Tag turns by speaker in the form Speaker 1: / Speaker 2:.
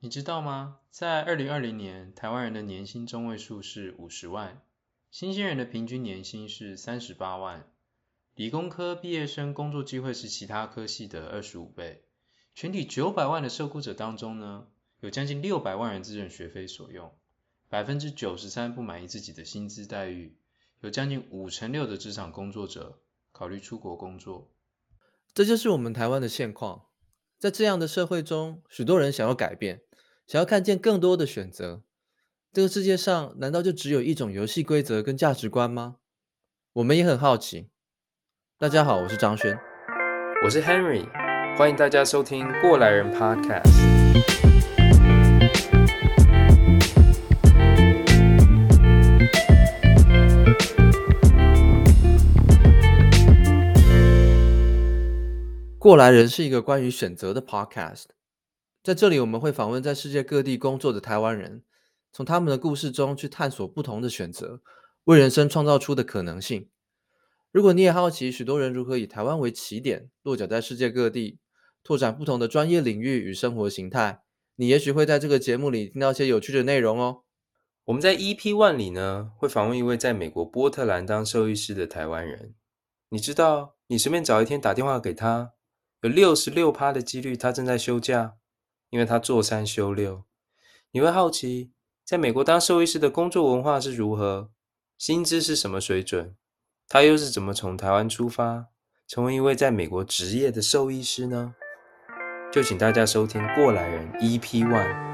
Speaker 1: 你知道吗？在二零二零年，台湾人的年薪中位数是五十万，新鲜人的平均年薪是三十八万。理工科毕业生工作机会是其他科系的二十五倍。全体九百万的受雇者当中呢，有将近六百万人自认学非所用，百分之九十三不满意自己的薪资待遇，有将近五成六的职场工作者考虑出国工作。
Speaker 2: 这就是我们台湾的现况。在这样的社会中，许多人想要改变。想要看见更多的选择，这个世界上难道就只有一种游戏规则跟价值观吗？我们也很好奇。大家好，我是张轩，
Speaker 3: 我是 Henry，欢迎大家收听过来人 Podcast。
Speaker 2: 过来人是一个关于选择的 Podcast。在这里，我们会访问在世界各地工作的台湾人，从他们的故事中去探索不同的选择，为人生创造出的可能性。如果你也好奇许多人如何以台湾为起点，落脚在世界各地，拓展不同的专业领域与生活形态，你也许会在这个节目里听到一些有趣的内容哦。
Speaker 3: 我们在 EP One 里呢，会访问一位在美国波特兰当兽医师的台湾人。你知道，你随便找一天打电话给他，有六十六趴的几率他正在休假。因为他坐三休六，你会好奇，在美国当兽医师的工作文化是如何，薪资是什么水准，他又是怎么从台湾出发，成为一位在美国执业的兽医师呢？就请大家收听《过来人》EP One。